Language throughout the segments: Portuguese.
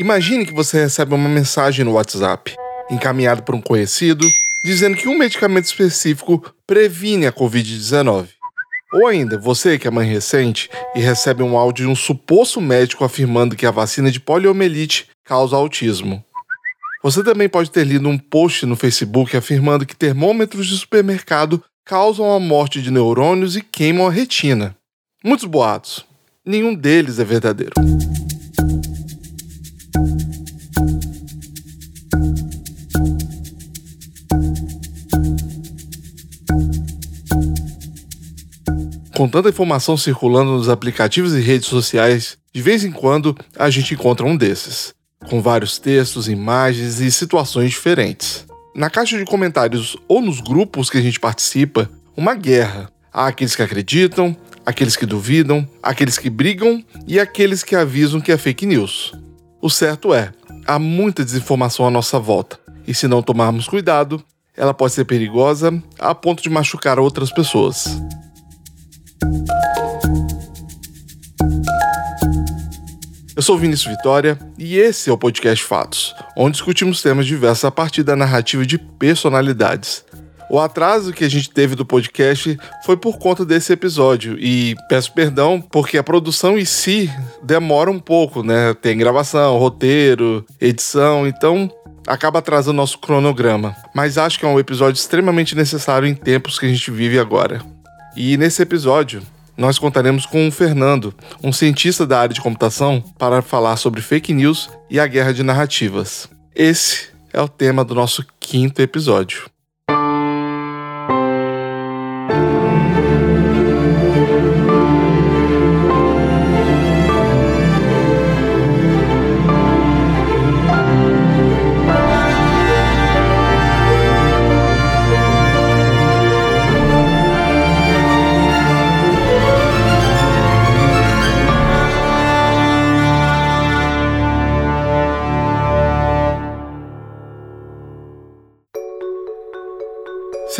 Imagine que você recebe uma mensagem no WhatsApp, encaminhada por um conhecido, dizendo que um medicamento específico previne a Covid-19. Ou ainda, você que é mãe recente e recebe um áudio de um suposto médico afirmando que a vacina de poliomielite causa autismo. Você também pode ter lido um post no Facebook afirmando que termômetros de supermercado causam a morte de neurônios e queimam a retina. Muitos boatos. Nenhum deles é verdadeiro. Com tanta informação circulando nos aplicativos e redes sociais, de vez em quando a gente encontra um desses, com vários textos, imagens e situações diferentes. Na caixa de comentários ou nos grupos que a gente participa, uma guerra. Há aqueles que acreditam, aqueles que duvidam, aqueles que brigam e aqueles que avisam que é fake news. O certo é, há muita desinformação à nossa volta, e se não tomarmos cuidado, ela pode ser perigosa a ponto de machucar outras pessoas. Eu sou Vinícius Vitória e esse é o podcast Fatos, onde discutimos temas diversos a partir da narrativa de personalidades. O atraso que a gente teve do podcast foi por conta desse episódio e peço perdão porque a produção em si demora um pouco, né? Tem gravação, roteiro, edição, então acaba atrasando nosso cronograma. Mas acho que é um episódio extremamente necessário em tempos que a gente vive agora. E nesse episódio, nós contaremos com o Fernando, um cientista da área de computação, para falar sobre fake news e a guerra de narrativas. Esse é o tema do nosso quinto episódio.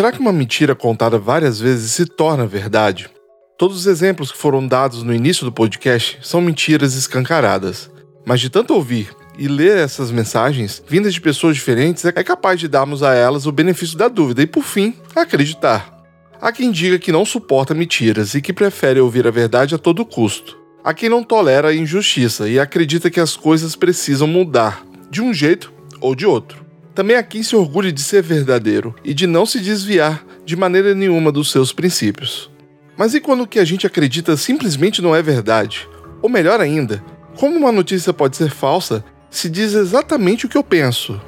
Será que uma mentira contada várias vezes se torna verdade? Todos os exemplos que foram dados no início do podcast são mentiras escancaradas. Mas de tanto ouvir e ler essas mensagens vindas de pessoas diferentes, é capaz de darmos a elas o benefício da dúvida e, por fim, acreditar. Há quem diga que não suporta mentiras e que prefere ouvir a verdade a todo custo. Há quem não tolera a injustiça e acredita que as coisas precisam mudar, de um jeito ou de outro. Também há quem se orgulhe de ser verdadeiro e de não se desviar de maneira nenhuma dos seus princípios. Mas e quando o que a gente acredita simplesmente não é verdade? Ou melhor ainda, como uma notícia pode ser falsa se diz exatamente o que eu penso?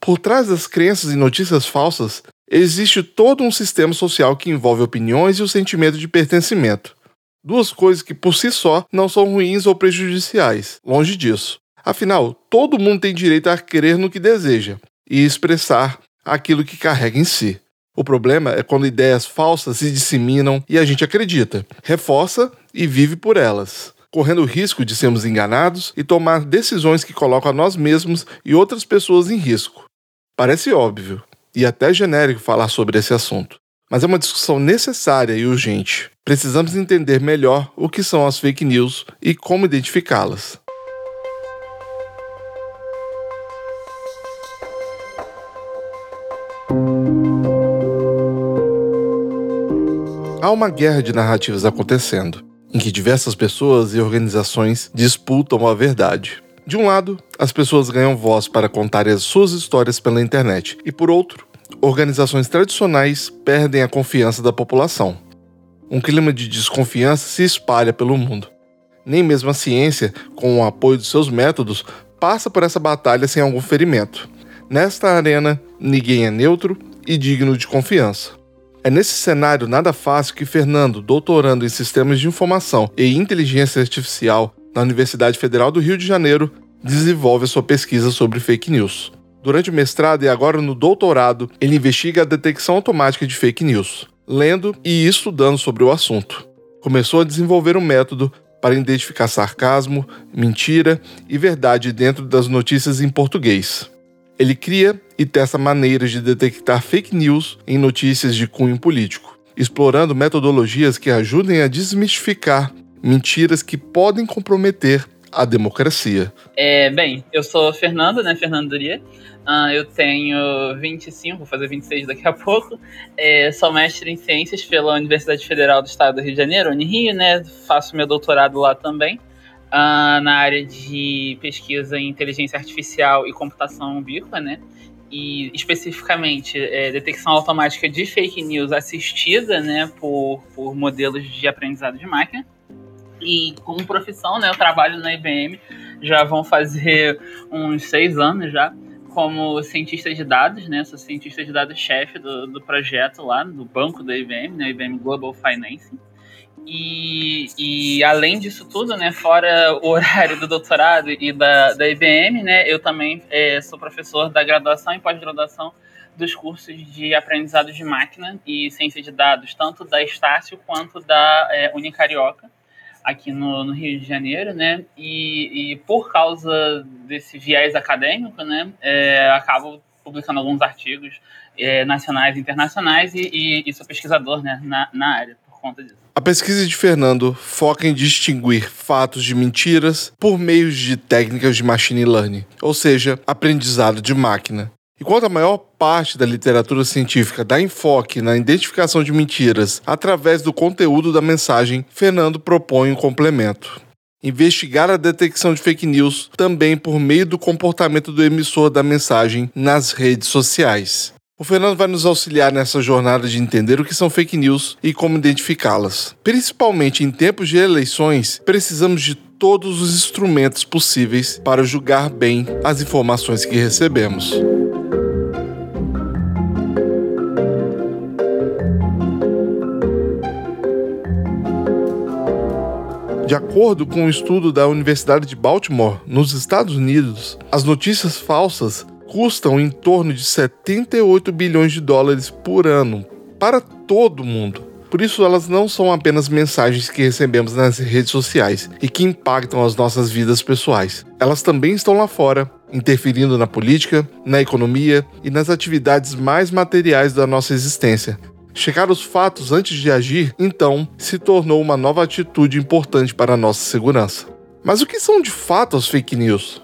Por trás das crenças e notícias falsas existe todo um sistema social que envolve opiniões e o sentimento de pertencimento. Duas coisas que por si só não são ruins ou prejudiciais, longe disso. Afinal, todo mundo tem direito a crer no que deseja e expressar aquilo que carrega em si. O problema é quando ideias falsas se disseminam e a gente acredita, reforça e vive por elas, correndo o risco de sermos enganados e tomar decisões que colocam a nós mesmos e outras pessoas em risco. Parece óbvio, e até genérico falar sobre esse assunto. Mas é uma discussão necessária e urgente. Precisamos entender melhor o que são as fake news e como identificá-las. Há uma guerra de narrativas acontecendo, em que diversas pessoas e organizações disputam a verdade. De um lado, as pessoas ganham voz para contar as suas histórias pela internet, e por outro, organizações tradicionais perdem a confiança da população. Um clima de desconfiança se espalha pelo mundo. Nem mesmo a ciência, com o apoio de seus métodos, passa por essa batalha sem algum ferimento. Nesta arena, ninguém é neutro e digno de confiança. É nesse cenário nada fácil que Fernando, doutorando em sistemas de informação e inteligência artificial, na Universidade Federal do Rio de Janeiro, desenvolve sua pesquisa sobre fake news. Durante o mestrado e agora no doutorado, ele investiga a detecção automática de fake news, lendo e estudando sobre o assunto. Começou a desenvolver um método para identificar sarcasmo, mentira e verdade dentro das notícias em português. Ele cria e testa maneiras de detectar fake news em notícias de cunho político, explorando metodologias que ajudem a desmistificar mentiras que podem comprometer a democracia. É, bem, eu sou Fernando, né? Fernando Duria. Uh, eu tenho 25, vou fazer 26 daqui a pouco. É, sou mestre em ciências pela Universidade Federal do Estado do Rio de Janeiro, Unirio, né? Faço meu doutorado lá também, uh, na área de pesquisa em inteligência artificial e computação ubíqua, né? E especificamente é, detecção automática de fake news assistida, né? Por, por modelos de aprendizado de máquina. E como profissão, né? Eu trabalho na IBM, já vão fazer uns seis anos já como cientista de dados, né? Sou cientista de dados chefe do, do projeto lá, do banco da IBM, né? IBM Global Finance. E, e além disso tudo, né, fora o horário do doutorado e da, da IBM, né, eu também é, sou professor da graduação e pós-graduação dos cursos de aprendizado de máquina e ciência de dados, tanto da Estácio quanto da é, Unicarioca aqui no, no, Rio de Janeiro, né? E, e, por causa desse viés acadêmico, né, é, acabo publicando alguns artigos é, nacionais e internacionais e, e, e, sou pesquisador né, na, na área por conta disso. A pesquisa de Fernando foca em distinguir fatos de mentiras por meio de técnicas de machine learning, ou seja, aprendizado de máquina. Enquanto a maior parte da literatura científica dá enfoque na identificação de mentiras através do conteúdo da mensagem, Fernando propõe um complemento. Investigar a detecção de fake news também por meio do comportamento do emissor da mensagem nas redes sociais. O Fernando vai nos auxiliar nessa jornada de entender o que são fake news e como identificá-las. Principalmente em tempos de eleições, precisamos de todos os instrumentos possíveis para julgar bem as informações que recebemos. De acordo com um estudo da Universidade de Baltimore, nos Estados Unidos, as notícias falsas custam em torno de 78 bilhões de dólares por ano para todo mundo. Por isso, elas não são apenas mensagens que recebemos nas redes sociais e que impactam as nossas vidas pessoais. Elas também estão lá fora, interferindo na política, na economia e nas atividades mais materiais da nossa existência, Checar os fatos antes de agir, então, se tornou uma nova atitude importante para a nossa segurança. Mas o que são de fato as fake news?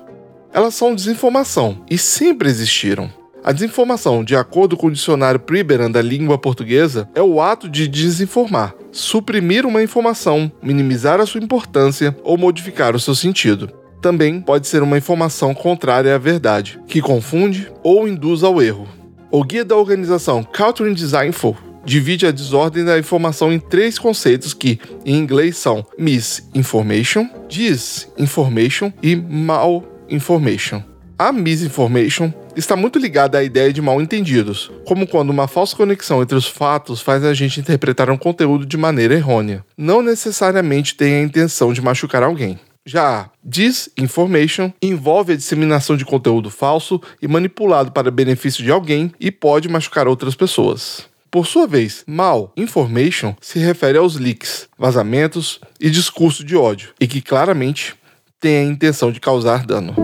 Elas são desinformação e sempre existiram. A desinformação, de acordo com o dicionário Priberan da língua portuguesa, é o ato de desinformar, suprimir uma informação, minimizar a sua importância ou modificar o seu sentido. Também pode ser uma informação contrária à verdade, que confunde ou induz ao erro. O guia da organização Culture Designful divide a desordem da informação em três conceitos que, em inglês, são misinformation, disinformation e malinformation. A misinformation está muito ligada à ideia de mal entendidos, como quando uma falsa conexão entre os fatos faz a gente interpretar um conteúdo de maneira errônea. Não necessariamente tem a intenção de machucar alguém. Já a disinformation envolve a disseminação de conteúdo falso e manipulado para benefício de alguém e pode machucar outras pessoas. Por sua vez, mal information se refere aos leaks, vazamentos e discurso de ódio, e que claramente tem a intenção de causar dano.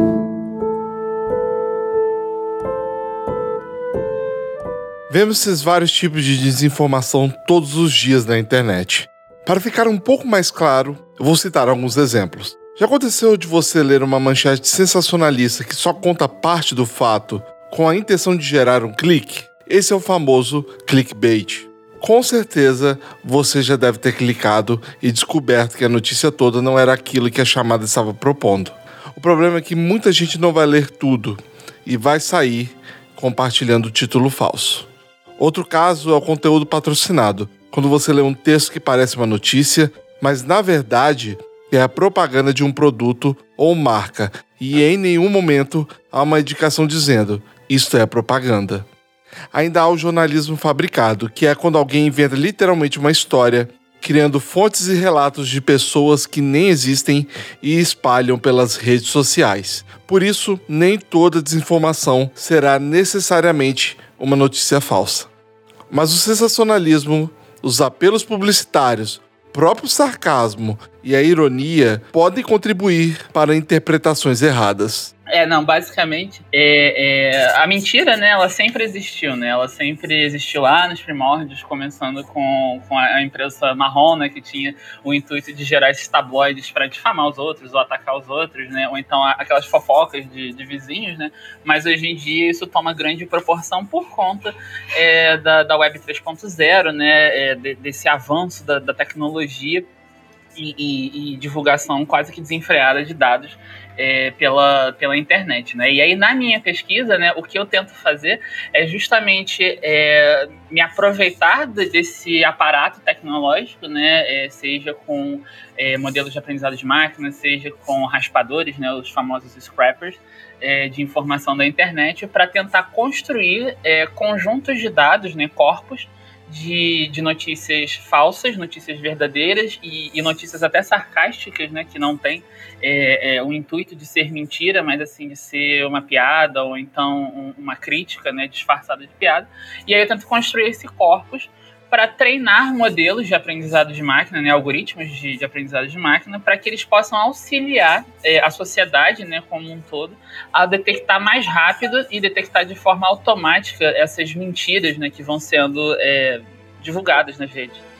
Vemos esses vários tipos de desinformação todos os dias na internet. Para ficar um pouco mais claro, eu vou citar alguns exemplos. Já aconteceu de você ler uma manchete sensacionalista que só conta parte do fato com a intenção de gerar um clique? Esse é o famoso clickbait. Com certeza você já deve ter clicado e descoberto que a notícia toda não era aquilo que a chamada estava propondo. O problema é que muita gente não vai ler tudo e vai sair compartilhando o título falso. Outro caso é o conteúdo patrocinado, quando você lê um texto que parece uma notícia, mas na verdade é a propaganda de um produto ou marca, e em nenhum momento há uma indicação dizendo isto é propaganda. Ainda há o jornalismo fabricado, que é quando alguém inventa literalmente uma história, criando fontes e relatos de pessoas que nem existem e espalham pelas redes sociais. Por isso, nem toda desinformação será necessariamente uma notícia falsa. Mas o sensacionalismo, os apelos publicitários, próprio sarcasmo e a ironia podem contribuir para interpretações erradas. É, não, basicamente, é, é, a mentira, né, ela sempre existiu, né, ela sempre existiu lá nos primórdios, começando com, com a imprensa marrom, né, que tinha o intuito de gerar esses tabloides para difamar os outros ou atacar os outros, né, ou então aquelas fofocas de, de vizinhos, né, mas hoje em dia isso toma grande proporção por conta é, da, da Web 3.0, né, é, de, desse avanço da, da tecnologia e, e, e, divulgação quase que desenfreada de dados é, pela, pela internet, né? E aí na minha pesquisa, né, o que eu tento fazer é justamente é, me aproveitar desse aparato tecnológico, né, é, seja com é, modelos de aprendizado de máquina, seja com raspadores, né, os famosos scrappers, é, de informação da internet, para tentar construir é, conjuntos de dados, né, corpos, de, de notícias falsas, notícias verdadeiras e, e, notícias até sarcásticas, né, que não tem é, é, o intuito de ser mentira, mas assim de ser uma piada ou então um, uma crítica, né, disfarçada de piada. E aí eu tento construir esse corpus para treinar modelos de aprendizado de máquina, né, algoritmos de, de aprendizado de máquina, para que eles possam auxiliar é, a sociedade né, como um todo a detectar mais rápido e detectar de forma automática essas mentiras né, que vão sendo é, divulgadas nas redes.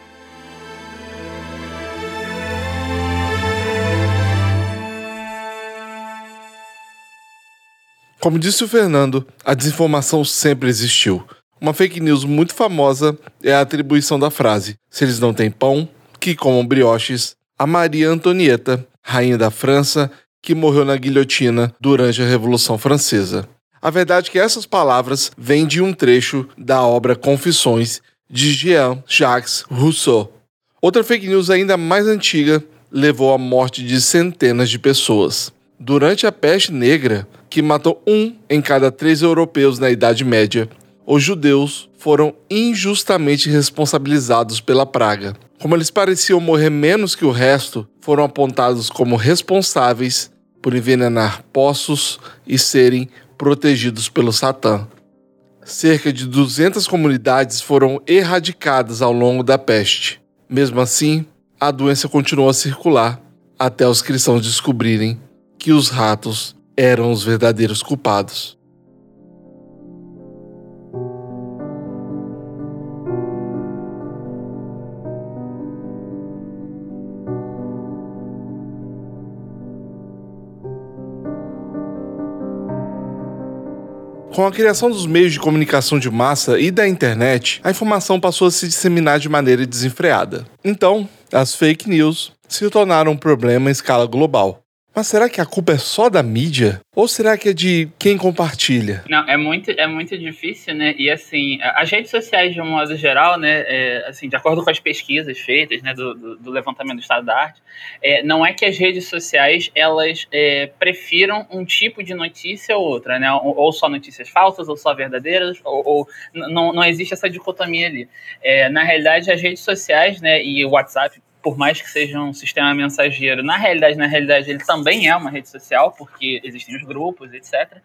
Como disse o Fernando, a desinformação sempre existiu. Uma fake news muito famosa é a atribuição da frase: se eles não têm pão, que comam brioches, a Maria Antonieta, rainha da França, que morreu na guilhotina durante a Revolução Francesa. A verdade é que essas palavras vêm de um trecho da obra Confissões de Jean-Jacques Rousseau. Outra fake news ainda mais antiga levou à morte de centenas de pessoas. Durante a peste negra, que matou um em cada três europeus na Idade Média, os judeus foram injustamente responsabilizados pela praga. Como eles pareciam morrer menos que o resto, foram apontados como responsáveis por envenenar poços e serem protegidos pelo Satã. Cerca de 200 comunidades foram erradicadas ao longo da peste. Mesmo assim, a doença continuou a circular até os cristãos descobrirem que os ratos eram os verdadeiros culpados. Com a criação dos meios de comunicação de massa e da internet, a informação passou a se disseminar de maneira desenfreada. Então, as fake news se tornaram um problema em escala global. Mas será que a culpa é só da mídia? Ou será que é de quem compartilha? Não, é muito, é muito difícil, né? E assim, as redes sociais, de um modo geral, né? É, assim, de acordo com as pesquisas feitas, né, do, do, do levantamento do Estado da Arte, é, não é que as redes sociais elas é, prefiram um tipo de notícia ou outra, né? Ou, ou só notícias falsas, ou só verdadeiras, ou, ou não, não existe essa dicotomia ali. É, na realidade, as redes sociais, né? E o WhatsApp por mais que seja um sistema mensageiro, na realidade, na realidade, ele também é uma rede social, porque existem os grupos, etc.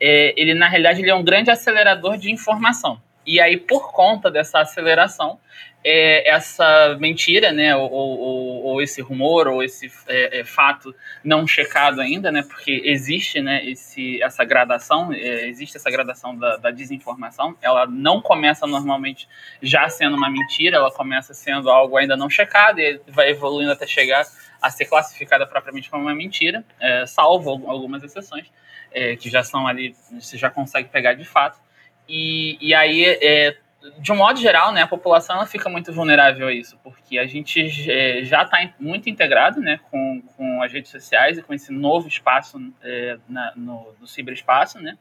É, ele, na realidade, ele é um grande acelerador de informação. E aí, por conta dessa aceleração, é, essa mentira, né, ou, ou, ou, esse rumor, ou esse é, é, fato não checado ainda, né, porque existe, né, esse, essa gradação, é, existe essa gradação da, da, desinformação, ela não começa normalmente já sendo uma mentira, ela começa sendo algo ainda não checado e vai evoluindo até chegar a ser classificada propriamente como uma mentira, é, salvo algumas exceções, é, que já são ali, você já consegue pegar de fato, e, e aí é, de um modo geral, né, a população ela fica muito vulnerável a isso, porque a gente é, já está muito integrado né, com, com as redes sociais e com esse novo espaço é, na, no, no ciberespaço, né,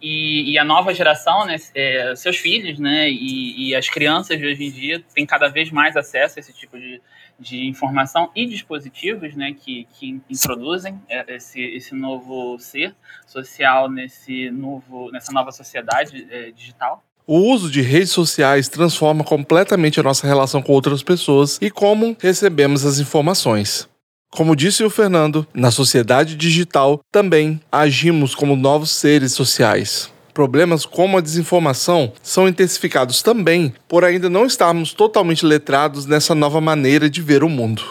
e, e, a nova geração, né, é, seus filhos, né, e, e, as crianças de hoje em dia têm cada vez mais acesso a esse tipo de, de informação e dispositivos, né, que, que introduzem é, esse, esse novo ser social nesse novo, nessa nova sociedade é, digital. O uso de redes sociais transforma completamente a nossa relação com outras pessoas e como recebemos as informações. Como disse o Fernando, na sociedade digital também agimos como novos seres sociais. Problemas como a desinformação são intensificados também por ainda não estarmos totalmente letrados nessa nova maneira de ver o mundo.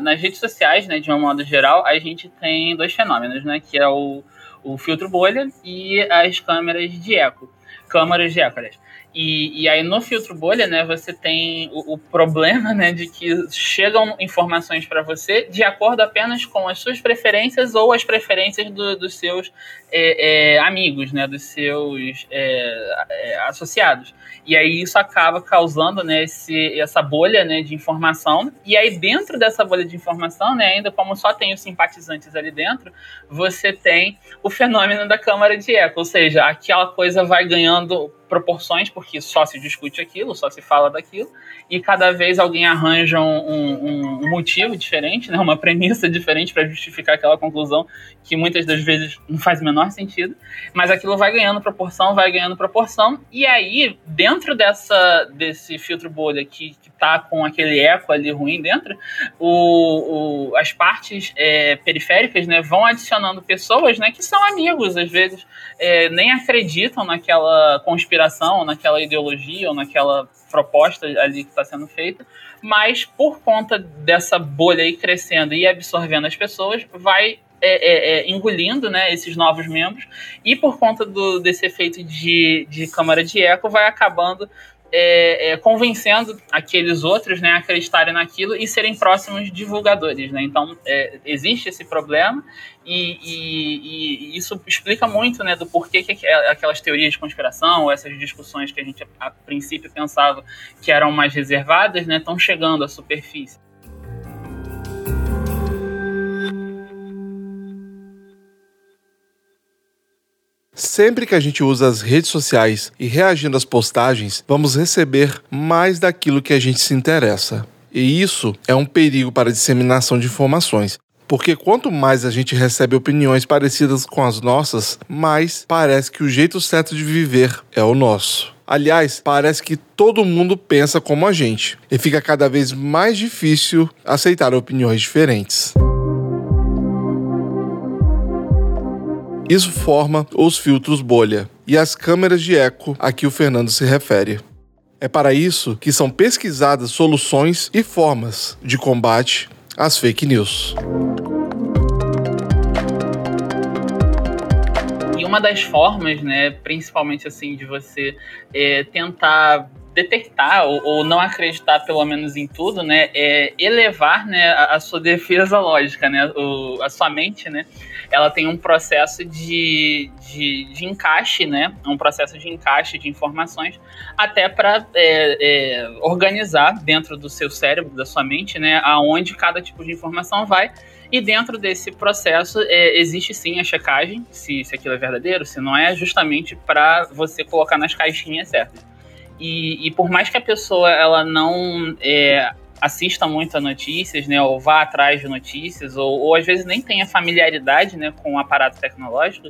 Nas redes sociais, né, de um modo geral, a gente tem dois fenômenos, né, que é o, o filtro bolha e as câmeras de eco. Câmeras de eco, aliás. E, e aí no filtro bolha, né, você tem o, o problema, né, de que chegam informações para você de acordo apenas com as suas preferências ou as preferências do, dos seus é, é, amigos, né, dos seus é, é associados. E aí isso acaba causando, né, esse, essa bolha, né, de informação. E aí dentro dessa bolha de informação, né, ainda como só tem os simpatizantes ali dentro, você tem o fenômeno da câmara de eco, ou seja, aquela coisa vai ganhando proporções, porque só se discute aquilo, só se fala daquilo, e cada vez alguém arranja um, um, um motivo diferente, né, uma premissa diferente para justificar aquela conclusão que muitas das vezes não faz o menor sentido, mas aquilo vai ganhando proporção, vai ganhando proporção, e aí, dentro dessa, desse filtro bolha que, que tá com aquele eco ali ruim dentro, o, o as partes é, periféricas né, vão adicionando pessoas né, que são amigos, às vezes é, nem acreditam naquela conspiração, naquela ideologia ou naquela proposta ali que está sendo feita, mas por conta dessa bolha aí crescendo e absorvendo as pessoas, vai é, é, é, engolindo né, esses novos membros e por conta do, desse efeito de, de câmara de eco vai acabando é, é, convencendo aqueles outros né, a acreditarem naquilo e serem próximos divulgadores. Né? Então, é, existe esse problema e, e, e, isso explica muito né, do porquê que aquelas teorias de conspiração, essas discussões que a gente a princípio pensava que eram mais reservadas, estão né, chegando à superfície. Sempre que a gente usa as redes sociais e reagindo às postagens, vamos receber mais daquilo que a gente se interessa. E isso é um perigo para a disseminação de informações. Porque quanto mais a gente recebe opiniões parecidas com as nossas, mais parece que o jeito certo de viver é o nosso. Aliás, parece que todo mundo pensa como a gente, e fica cada vez mais difícil aceitar opiniões diferentes. Isso forma os filtros bolha e as câmeras de eco a que o Fernando se refere. É para isso que são pesquisadas soluções e formas de combate às fake news. E uma das formas, né, principalmente assim, de você é, tentar detectar ou, ou, não acreditar pelo menos em tudo, né, é elevar, né, a, a sua defesa lógica, né, o, a sua mente, né, ela tem um processo de, de, de encaixe, né? Um processo de encaixe de informações, até para é, é, organizar dentro do seu cérebro, da sua mente, né? Aonde cada tipo de informação vai. E dentro desse processo é, existe sim a checagem, se, se aquilo é verdadeiro, se não é, justamente para você colocar nas caixinhas certas. E, e, por mais que a pessoa ela não é, assista muito a notícias, né, ou vá atrás de notícias, ou, ou às vezes nem tenha familiaridade, né, com o aparato tecnológico,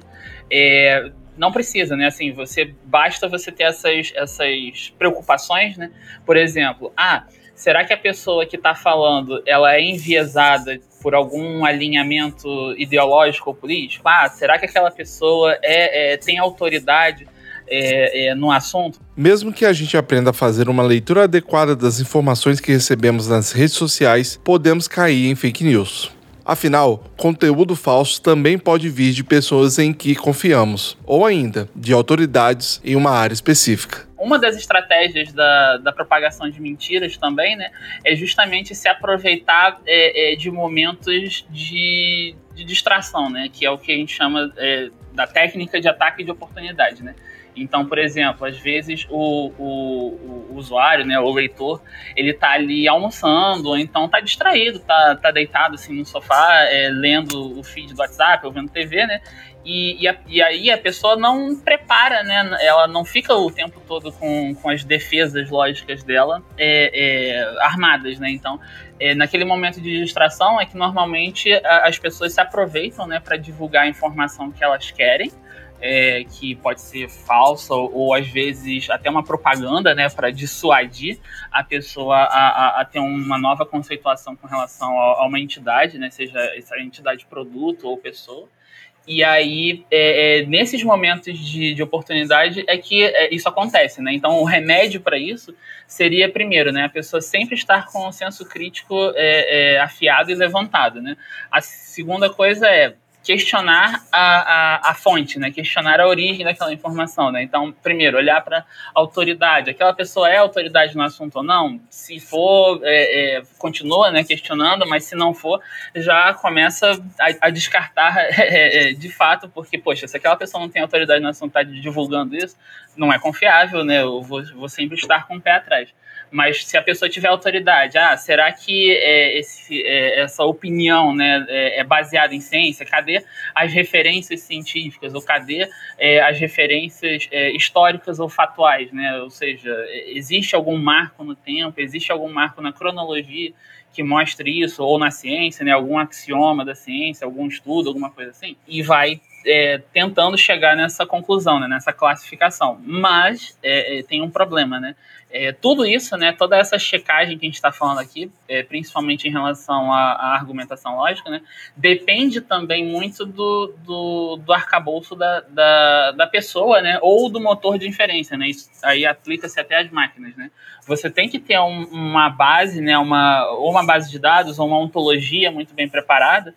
é, não precisa, né, assim, você, basta você ter essas, essas preocupações, né, por exemplo, ah, será que a pessoa que está falando, ela é enviesada por algum alinhamento ideológico ou político? Ah, será que aquela pessoa é, é tem autoridade é, é, no assunto. Mesmo que a gente aprenda a fazer uma leitura adequada das informações que recebemos nas redes sociais, podemos cair em fake news. Afinal, conteúdo falso também pode vir de pessoas em que confiamos, ou ainda de autoridades em uma área específica. Uma das estratégias da, da propagação de mentiras também, né, é justamente se aproveitar é, é, de momentos de, de distração, né, que é o que a gente chama é, da técnica de ataque de oportunidade, né. Então, por exemplo, às vezes o, o, o, usuário, né, o leitor, ele tá ali almoçando, ou então tá distraído, tá, tá deitado assim no sofá, é, lendo o feed do WhatsApp ou vendo TV, né? E, e, a, e, aí a pessoa não prepara, né? Ela não fica o tempo todo com, com as defesas lógicas dela é, é, armadas, né? Então, é, naquele momento de distração é que normalmente a, as pessoas se aproveitam, né, para divulgar a informação que elas querem é, que pode ser falsa ou, ou, às vezes até uma propaganda, né, para dissuadir a pessoa a, a, a, ter uma nova conceituação com relação a, a, uma entidade, né, seja essa entidade produto ou pessoa. E aí, é, é, nesses momentos de, de oportunidade, é que é, isso acontece, né? Então, o remédio para isso seria, primeiro, né, a pessoa sempre estar com o senso crítico é, é, afiado e levantado, né? A segunda coisa é questionar a, a, a, fonte, né? questionar a origem daquela informação. Né? Então, primeiro, olhar para a autoridade. Aquela pessoa é autoridade no assunto ou não? Se for, é, é, continua né, questionando, mas se não for, já começa a, a descartar é, é, de fato, porque, poxa, se aquela pessoa não tem autoridade no assunto, está divulgando isso, não é confiável, né? eu vou, vou sempre estar com o pé atrás. Mas se a pessoa tiver autoridade, ah, será que é, esse, é, essa opinião né, é, é, baseada em ciência? Cadê as referências científicas? Ou cadê é, as referências é, históricas ou fatuais? Né? Ou seja, existe algum marco no tempo? Existe algum marco na cronologia que mostre isso? Ou na ciência, né, algum axioma da ciência, algum estudo, alguma coisa assim? E vai é, tentando chegar nessa conclusão, né, nessa classificação. Mas é, é, tem um problema, né? É, tudo isso, né, toda essa checagem que a gente está falando aqui, é, principalmente em relação à, à, argumentação lógica, né, depende também muito do, do, do arcabouço da, da, da, pessoa, né, ou do motor de inferência, né, isso aí aplica-se até às máquinas, né. Você tem que ter um, uma base, né, uma, ou uma base de dados, ou uma ontologia muito bem preparada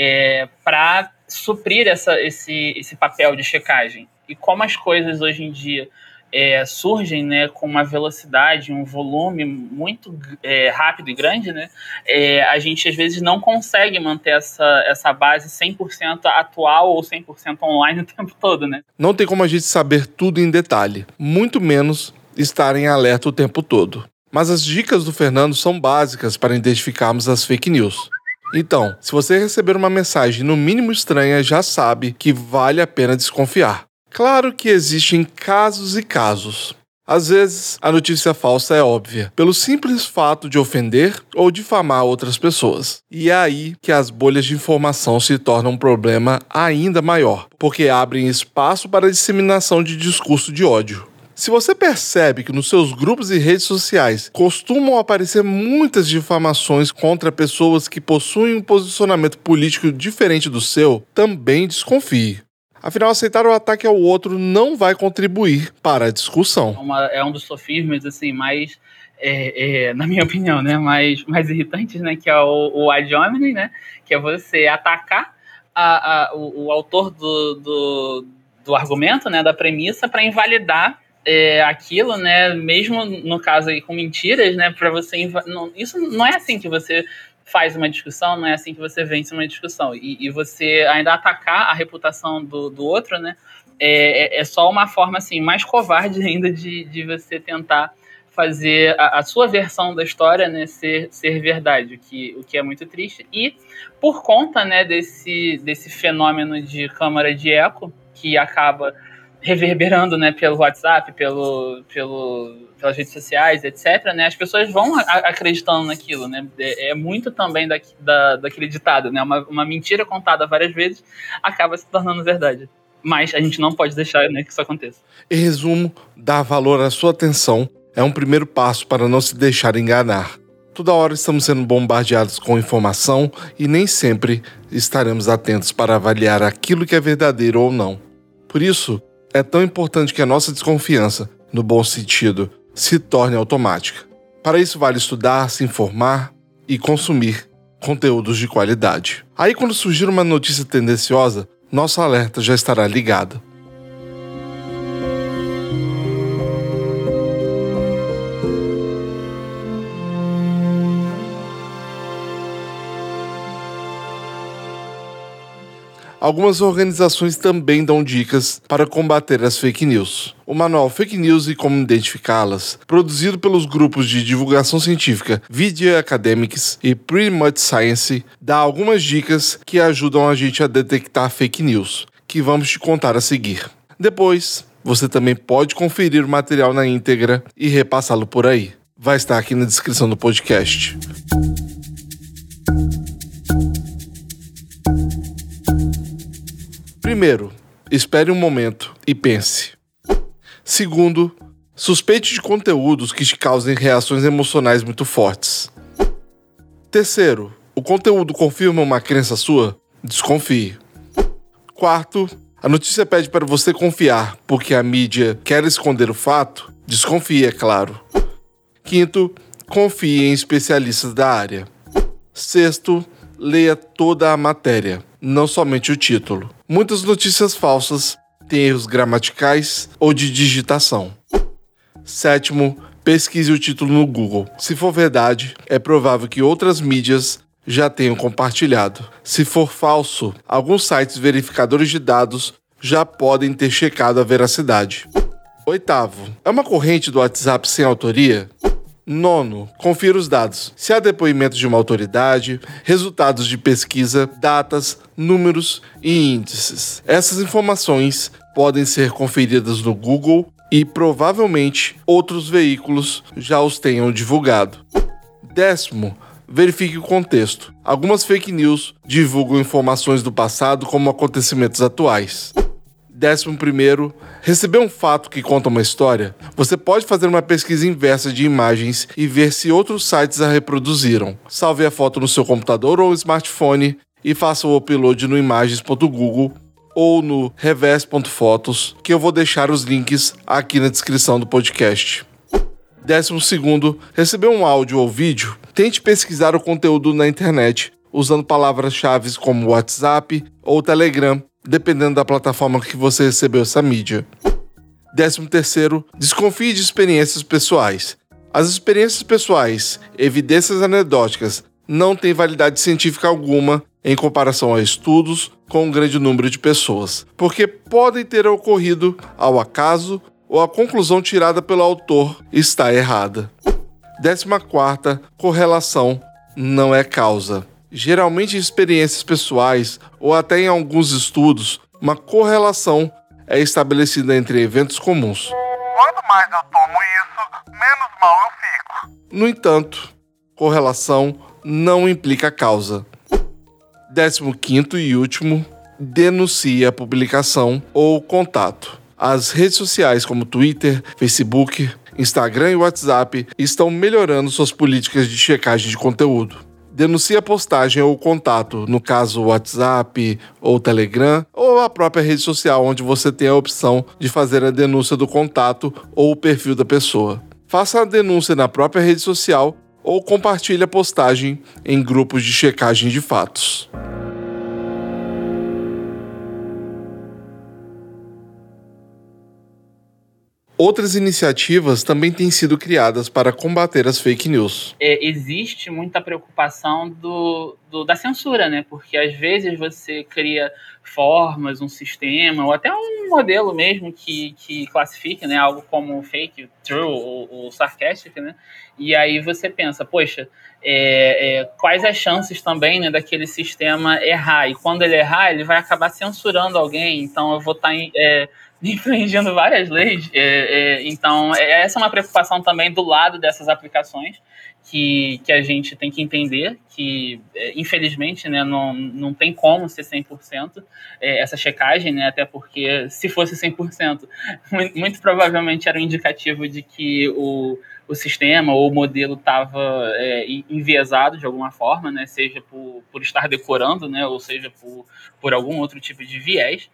é, para suprir essa, esse, esse papel de checagem. E como as coisas hoje em dia é, surgem né, com uma velocidade, um volume muito é, rápido e grande, né, é, a gente às vezes não consegue manter essa, essa base 100% atual ou 100% online o tempo todo. Né? Não tem como a gente saber tudo em detalhe, muito menos estar em alerta o tempo todo. Mas as dicas do Fernando são básicas para identificarmos as fake news. Então, se você receber uma mensagem no mínimo estranha, já sabe que vale a pena desconfiar. Claro que existem casos e casos. Às vezes, a notícia falsa é óbvia, pelo simples fato de ofender ou difamar outras pessoas. E é aí que as bolhas de informação se tornam um problema ainda maior, porque abrem espaço para a disseminação de discurso de ódio. Se você percebe que nos seus grupos e redes sociais costumam aparecer muitas difamações contra pessoas que possuem um posicionamento político diferente do seu, também desconfie. Afinal, aceitar o ataque ao outro não vai contribuir para a discussão. É uma, é um dos sofismas assim mais é, é, na minha opinião, né, mais, mais irritantes, né, que é o, o ad hominem, né, que é você atacar a, a, o, o, autor do, do, do, argumento, né, da premissa, para invalidar é, aquilo, né, mesmo no caso aí com mentiras, né, para você não, isso não é assim que você faz uma discussão, não é assim que você vence uma discussão. E, e você ainda atacar a reputação do, do outro, né? É, é, é só uma forma assim mais covarde ainda de, de você tentar fazer a, a, sua versão da história né, ser, ser verdade, o que, o que é muito triste. E por conta né, desse, desse fenômeno de câmara de eco, que acaba reverberando né, pelo WhatsApp, pelo, pelo pelas redes sociais, etc., né, as pessoas vão acreditando naquilo, né? É, é muito também da, da, daquele ditado, né? Uma, uma mentira contada várias vezes acaba se tornando verdade. Mas a gente não pode deixar né, que isso aconteça. Em resumo, dar valor à sua atenção é um primeiro passo para não se deixar enganar. Toda hora estamos sendo bombardeados com informação e nem sempre estaremos atentos para avaliar aquilo que é verdadeiro ou não. Por isso, é tão importante que a nossa desconfiança, no bom sentido, se torne automática. Para isso, vale estudar, se informar e consumir conteúdos de qualidade. Aí, quando surgir uma notícia tendenciosa, nosso alerta já estará ligado. Algumas organizações também dão dicas para combater as fake news. O manual Fake News e Como Identificá-las, produzido pelos grupos de divulgação científica Video Academics e Pretty Much Science, dá algumas dicas que ajudam a gente a detectar fake news, que vamos te contar a seguir. Depois, você também pode conferir o material na íntegra e repassá-lo por aí. Vai estar aqui na descrição do podcast. Primeiro, espere um momento e pense. Segundo, suspeite de conteúdos que te causem reações emocionais muito fortes. Terceiro, o conteúdo confirma uma crença sua? Desconfie. Quarto, a notícia pede para você confiar, porque a mídia quer esconder o fato. Desconfie, é claro. Quinto, confie em especialistas da área. Sexto, leia toda a matéria, não somente o título. Muitas notícias falsas têm erros gramaticais ou de digitação. Sétimo, pesquise o título no Google. Se for verdade, é provável que outras mídias já tenham compartilhado. Se for falso, alguns sites verificadores de dados já podem ter checado a veracidade. Oitavo, é uma corrente do WhatsApp sem autoria? Nono, confira os dados. Se há depoimentos de uma autoridade, resultados de pesquisa, datas, números e índices. Essas informações podem ser conferidas no Google e provavelmente outros veículos já os tenham divulgado. Décimo, verifique o contexto. Algumas fake news divulgam informações do passado como acontecimentos atuais. Décimo primeiro, receber um fato que conta uma história. Você pode fazer uma pesquisa inversa de imagens e ver se outros sites a reproduziram. Salve a foto no seu computador ou smartphone e faça o upload no imagens.google ou no revés.fotos, que eu vou deixar os links aqui na descrição do podcast. Décimo segundo, receber um áudio ou vídeo, tente pesquisar o conteúdo na internet usando palavras-chave como WhatsApp ou Telegram dependendo da plataforma que você recebeu essa mídia. Décimo terceiro, desconfie de experiências pessoais. As experiências pessoais, evidências anedóticas, não têm validade científica alguma em comparação a estudos com um grande número de pessoas, porque podem ter ocorrido ao acaso ou a conclusão tirada pelo autor está errada. Décima quarta, correlação não é causa. Geralmente em experiências pessoais ou até em alguns estudos, uma correlação é estabelecida entre eventos comuns. Quanto mais eu tomo isso, menos mal eu fico. No entanto, correlação não implica causa. Décimo quinto e último, denuncie a publicação ou contato. As redes sociais como Twitter, Facebook, Instagram e WhatsApp estão melhorando suas políticas de checagem de conteúdo denuncie a postagem ou contato, no caso WhatsApp ou Telegram, ou a própria rede social onde você tem a opção de fazer a denúncia do contato ou o perfil da pessoa. Faça a denúncia na própria rede social ou compartilhe a postagem em grupos de checagem de fatos. Outras iniciativas também têm sido criadas para combater as fake news. É, existe muita preocupação do, do, da censura, né? Porque às vezes você cria formas, um sistema, ou até um modelo mesmo que, que classifique né, algo como fake, true ou, ou sarcastic, né? E aí você pensa, poxa, é, é, quais as chances também né, daquele sistema errar? E quando ele errar, ele vai acabar censurando alguém, então eu vou estar. Tá é, infringindo várias leis. É, é, então, é, essa é uma preocupação também do lado dessas aplicações que, que a gente tem que entender que, é, infelizmente, né, não, não tem como ser 100% é, essa checagem, né, até porque se fosse 100%, muito, muito provavelmente era um indicativo de que o, o sistema ou o modelo estava é, enviesado de alguma forma, né, seja por, por estar decorando, né, ou seja por, por algum outro tipo de viés.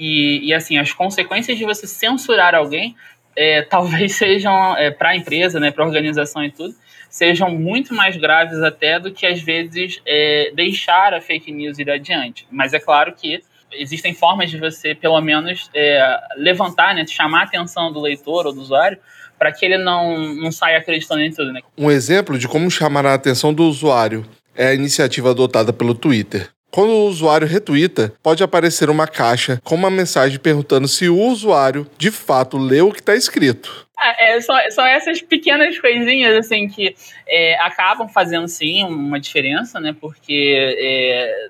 E, e assim, as consequências de você censurar alguém é, talvez sejam, é, para a empresa, né, para a organização e tudo, sejam muito mais graves até do que às vezes é, deixar a fake news ir adiante. Mas é claro que existem formas de você, pelo menos, é, levantar, né, chamar a atenção do leitor ou do usuário para que ele não, não saia acreditando em tudo. Né? Um exemplo de como chamar a atenção do usuário é a iniciativa adotada pelo Twitter. Quando o usuário retuita, pode aparecer uma caixa com uma mensagem perguntando se o usuário de fato leu o que está escrito. É, é, só, só essas pequenas coisinhas assim que é, acabam fazendo sim uma diferença, né? Porque é,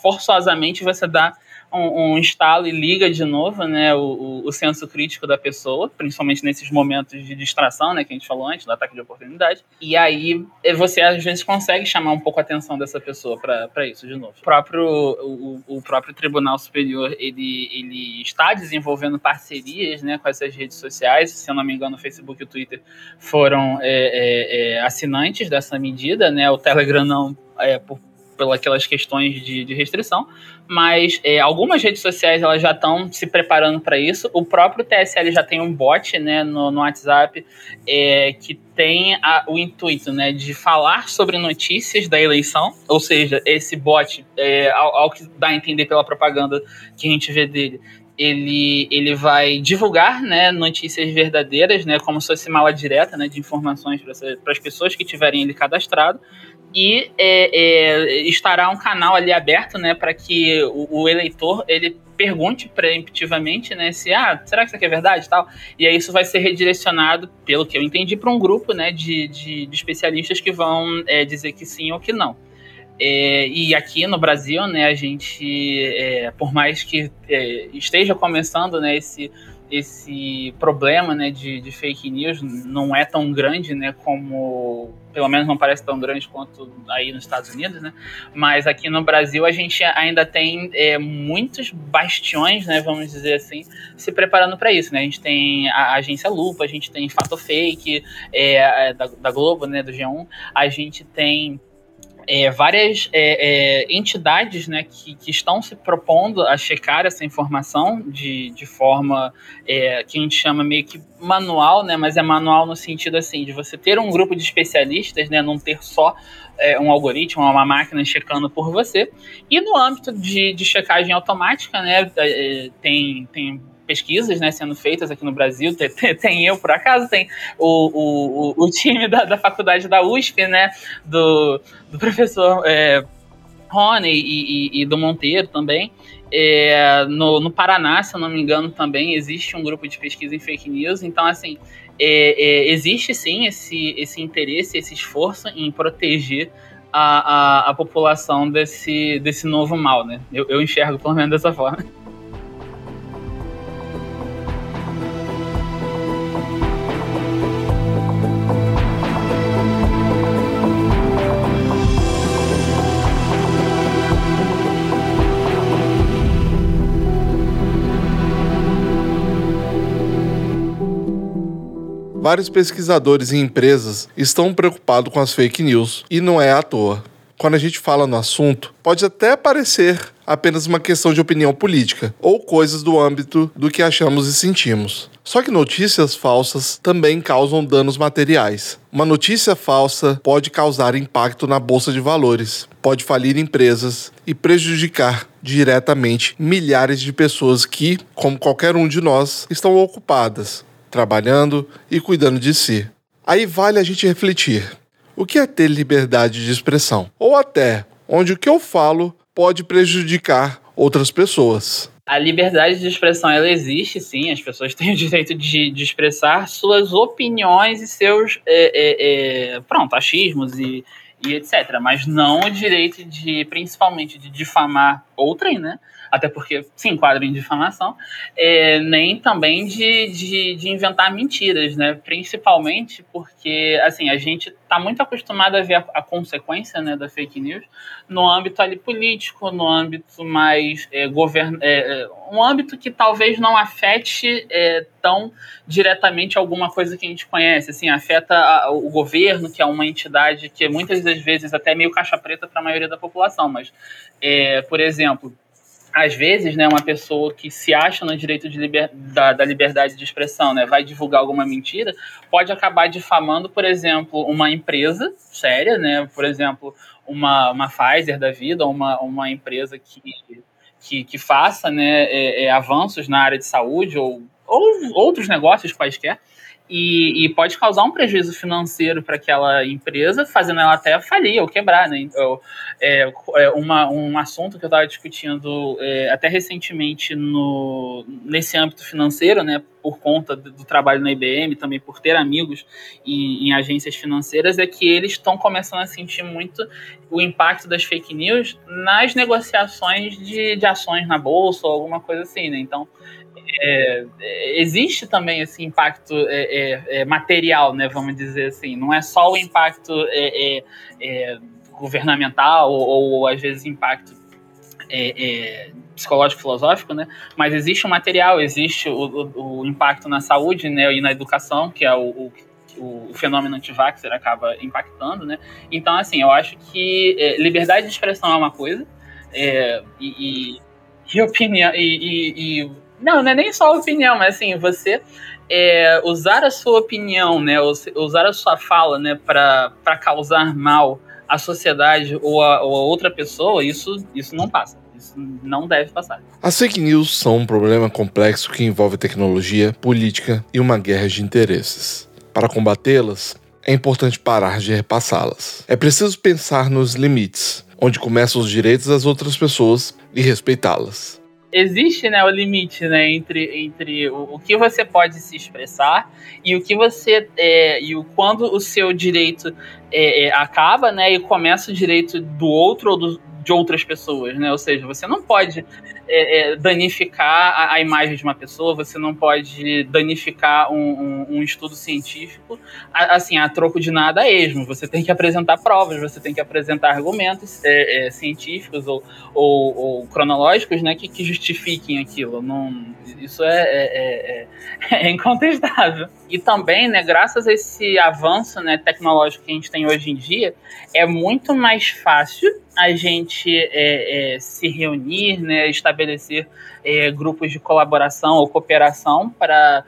forçosamente você dá um, um instalo e liga de novo né, o, o, senso crítico da pessoa, principalmente nesses momentos de distração, né, que a gente falou antes, do ataque de oportunidade. E aí você às vezes consegue chamar um pouco a atenção dessa pessoa para isso de novo. O próprio, o, o, próprio Tribunal Superior ele, ele está desenvolvendo parcerias né, com essas redes sociais, se eu não me engano, o Facebook e o Twitter foram é, é, é assinantes dessa medida, né, o Telegram não, é, por pelas questões de, de restrição, mas é, algumas redes sociais elas já estão se preparando para isso. O próprio TSL já tem um bot né, no, no WhatsApp é, que tem a, o intuito né, de falar sobre notícias da eleição, ou seja, esse bot, é, ao, ao que dá a entender pela propaganda que a gente vê dele, ele, ele vai divulgar né, notícias verdadeiras, né, como se fosse mala direta né, de informações para as pessoas que tiverem ele cadastrado. E é, é, estará um canal ali aberto né, para que o, o, eleitor ele pergunte preemptivamente né, se ah, será que isso aqui é verdade tal. E aí isso vai ser redirecionado, pelo que eu entendi, para um grupo né, de, de, de especialistas que vão é, dizer que sim ou que não. É, e aqui no Brasil, né, a gente, é, por mais que é, esteja começando né, esse, esse problema né, de, de, fake news, não é tão grande né, como. Pelo menos não parece tão grande quanto aí nos Estados Unidos, né? Mas aqui no Brasil a gente ainda tem é, muitos bastiões, né, vamos dizer assim, se preparando para isso. Né? A gente tem a agência Lupa, a gente tem Fato Fake é, da, da Globo, né, do G1, a gente tem é, várias é, é, entidades né, que, que, estão se propondo a checar essa informação de, de forma é, que a gente chama meio que manual, né, mas é manual no sentido assim de você ter um grupo de especialistas, né, não ter só é, um algoritmo, uma máquina checando por você. E no âmbito de, de checagem automática, né, é, tem, tem pesquisas né, sendo feitas aqui no Brasil. Tem, tem eu, por acaso, tem o, o, o time da, da faculdade da USP, né? Do, do professor é, Rony e, e, e, do Monteiro também. É, no, no Paraná, se eu não me engano, também existe um grupo de pesquisa em fake news. Então, assim, é, é, existe sim esse, esse interesse, esse esforço em proteger a, a, a população desse, desse novo mal, né? Eu, eu enxergo pelo menos dessa forma. Vários pesquisadores e empresas estão preocupados com as fake news e não é à toa. Quando a gente fala no assunto, pode até parecer apenas uma questão de opinião política ou coisas do âmbito do que achamos e sentimos. Só que notícias falsas também causam danos materiais. Uma notícia falsa pode causar impacto na bolsa de valores, pode falir empresas e prejudicar diretamente milhares de pessoas que, como qualquer um de nós, estão ocupadas trabalhando e cuidando de si. Aí vale a gente refletir: o que é ter liberdade de expressão? Ou até onde o que eu falo pode prejudicar outras pessoas. A liberdade de expressão ela existe, sim. As pessoas têm o direito de, de expressar suas opiniões e seus é, é, é, pronto, achismos e, e etc. Mas não o direito de, principalmente, de difamar outrem, né? até porque se enquadra em difamação, é, nem também de, de, de, inventar mentiras, né? Principalmente porque, assim, a gente está muito acostumado a ver a, a, consequência né, da fake news no âmbito ali político, no âmbito mais é, govern... É, é, um âmbito que talvez não afete é, tão diretamente alguma coisa que a gente conhece, assim, afeta a, o governo, que é uma entidade que muitas das vezes até meio caixa preta para a maioria da população, mas, é, por exemplo, às vezes, né, uma pessoa que se acha no direito de liber, da, da, liberdade de expressão, né, vai divulgar alguma mentira, pode acabar difamando, por exemplo, uma empresa séria, né, por exemplo, uma, uma Pfizer da vida, uma, uma empresa que, que, que faça né, é, é, avanços na área de saúde ou, ou outros negócios quaisquer, e, e, pode causar um prejuízo financeiro para aquela empresa, fazendo ela até falir ou quebrar, né? Então, é, é uma, um assunto que eu estava discutindo é, até recentemente no, nesse âmbito financeiro, né? Por conta do, trabalho na IBM, também por ter amigos em, em agências financeiras, é que eles estão começando a sentir muito o impacto das fake news nas negociações de, de ações na bolsa ou alguma coisa assim, né? Então, é, é, existe também esse impacto é, é, é, material, né, vamos dizer assim. Não é só o impacto governamental ou, ou, às vezes impacto psicológico filosófico, né? Mas existe o material, existe o, o, o, impacto na saúde, né, e na educação, que é o o, o fenômeno anti-vaxxer acaba impactando, né? Então, assim, eu acho que é, liberdade de expressão é uma coisa, é, e, e, e, opinião, e, e, não, não é nem só opinião, mas assim, você é, usar a sua opinião, né, usar a sua fala, né, para causar mal à sociedade ou a, ou a outra pessoa, isso, isso não passa. Isso não deve passar. As fake news são um problema complexo que envolve tecnologia, política e uma guerra de interesses. Para combatê-las, é importante parar de repassá-las. É preciso pensar nos limites, onde começam os direitos das outras pessoas e respeitá-las. Existe né, o limite né, entre, entre o, o que você pode se expressar e o que você é, e o quando o seu direito é, é, acaba né, e começa o direito do outro ou do, de outras pessoas, né? Ou seja, você não pode é, é, danificar a, a, imagem de uma pessoa, você não pode danificar um, um, um estudo científico, a, assim, a troco de nada esmo. Você tem que apresentar provas, você tem que apresentar argumentos é, é científicos ou, ou, ou, cronológicos, né, que, que justifiquem aquilo. Não, isso é, é, é, é incontestável. E também, né, graças a esse avanço né, tecnológico que a gente tem hoje em dia, é muito mais fácil a gente é, é, se reunir, né, estabelecer é, grupos de colaboração ou cooperação para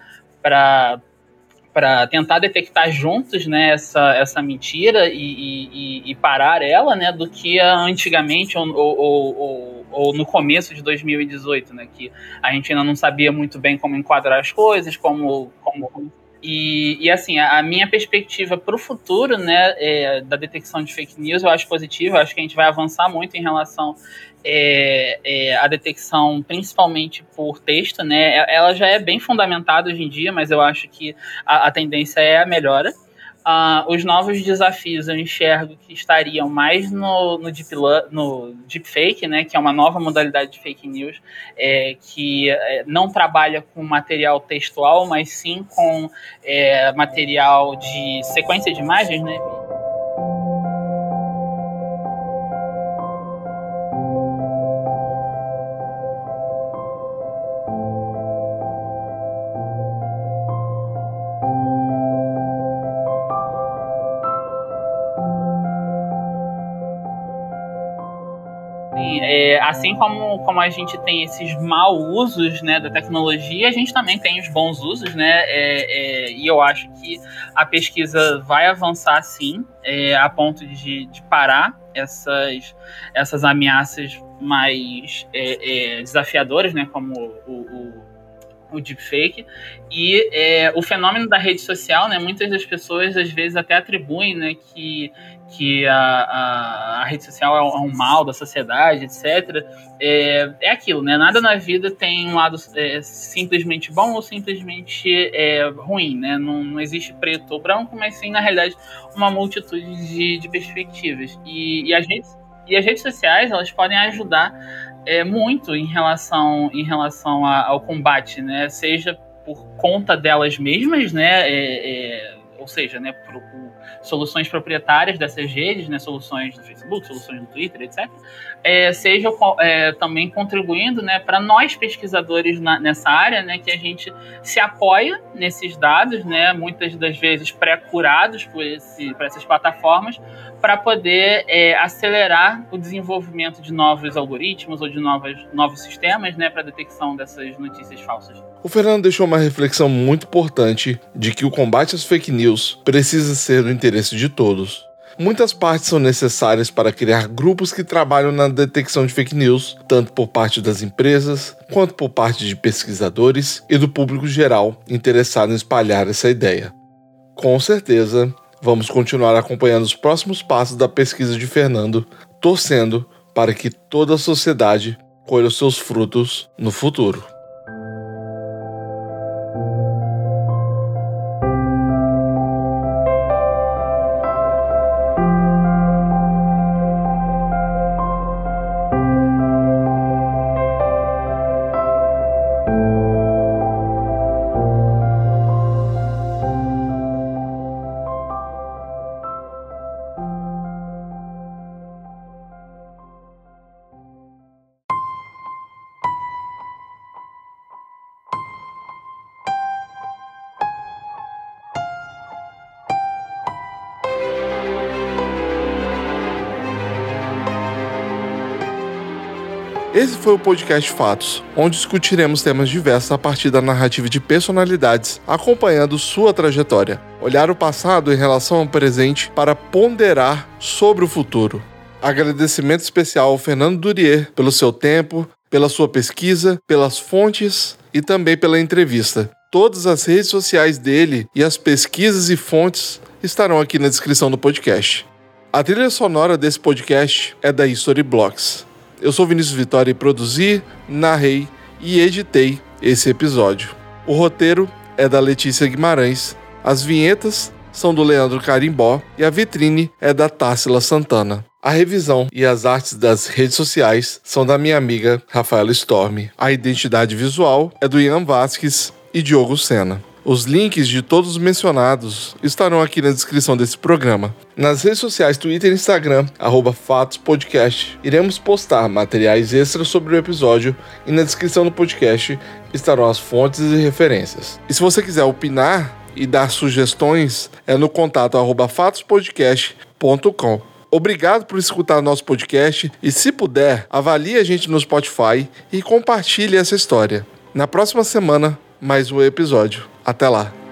para tentar detectar juntos né, essa, essa mentira e, e, e, parar ela, né, do que antigamente ou, ou, ou, ou, no começo de 2018, né, que a gente ainda não sabia muito bem como enquadrar as coisas, como, como e, e assim, a, a, minha perspectiva para o futuro, né, é, da detecção de fake news, eu acho positiva. Acho que a gente vai avançar muito em relação é, é, à detecção, principalmente por texto, né. Ela já é bem fundamentada hoje em dia, mas eu acho que a, a tendência é a melhora. Uh, os novos desafios eu enxergo que estariam mais no, no, deep, no deepfake, né, que é uma nova modalidade de fake news, é, que é, não trabalha com material textual, mas sim com é, material de sequência de imagens, né? Assim como, como a gente tem esses mau usos né, da tecnologia, a gente também tem os bons usos, né? É, é, e eu acho que a pesquisa vai avançar sim, é, a ponto de, de parar essas, essas ameaças mais é, é, desafiadoras, né? Como o, o o deepfake e é, o fenômeno da rede social, né? Muitas das pessoas às vezes até atribuem, né, que que a, a, a, rede social é um mal da sociedade, etc. É, é aquilo, né? Nada na vida tem um lado é, simplesmente bom ou simplesmente é, ruim, né? Não, não existe preto ou branco, mas sim, na realidade, uma multitude de, de perspectivas. E, e, as redes, e as redes sociais, elas podem ajudar é, muito em relação, em relação a, ao combate, né? Seja por conta delas mesmas, né? É, é, ou seja, né, por, por, soluções proprietárias dessas redes, né, soluções do Facebook, soluções do Twitter, etc., é, seja é, também contribuindo né, para nós pesquisadores na, nessa área, né, que a gente se apoia nesses dados, né, muitas das vezes pré-curados por, esse, por essas plataformas, para poder é, acelerar o desenvolvimento de novos algoritmos ou de novas, novos sistemas né, para detecção dessas notícias falsas. O Fernando deixou uma reflexão muito importante de que o combate às fake news precisa ser do interesse de todos. Muitas partes são necessárias para criar grupos que trabalham na detecção de fake news, tanto por parte das empresas quanto por parte de pesquisadores e do público geral interessado em espalhar essa ideia. Com certeza, vamos continuar acompanhando os próximos passos da pesquisa de Fernando, torcendo para que toda a sociedade colha os seus frutos no futuro. Foi o podcast Fatos, onde discutiremos temas diversos a partir da narrativa de personalidades, acompanhando sua trajetória. Olhar o passado em relação ao presente para ponderar sobre o futuro. Agradecimento especial ao Fernando Durier pelo seu tempo, pela sua pesquisa, pelas fontes e também pela entrevista. Todas as redes sociais dele e as pesquisas e fontes estarão aqui na descrição do podcast. A trilha sonora desse podcast é da History Blocks. Eu sou Vinícius Vitória e produzi, narrei e editei esse episódio. O roteiro é da Letícia Guimarães, as vinhetas são do Leandro Carimbó e a vitrine é da Társila Santana. A revisão e as artes das redes sociais são da minha amiga Rafaela Storm. A identidade visual é do Ian Vasques e Diogo Sena. Os links de todos os mencionados estarão aqui na descrição desse programa. Nas redes sociais Twitter e Instagram, arroba Fatos Podcast, iremos postar materiais extras sobre o episódio e na descrição do podcast estarão as fontes e referências. E se você quiser opinar e dar sugestões, é no contato fatospodcast.com. Obrigado por escutar nosso podcast e, se puder, avalie a gente no Spotify e compartilhe essa história. Na próxima semana, mais um episódio. Até lá!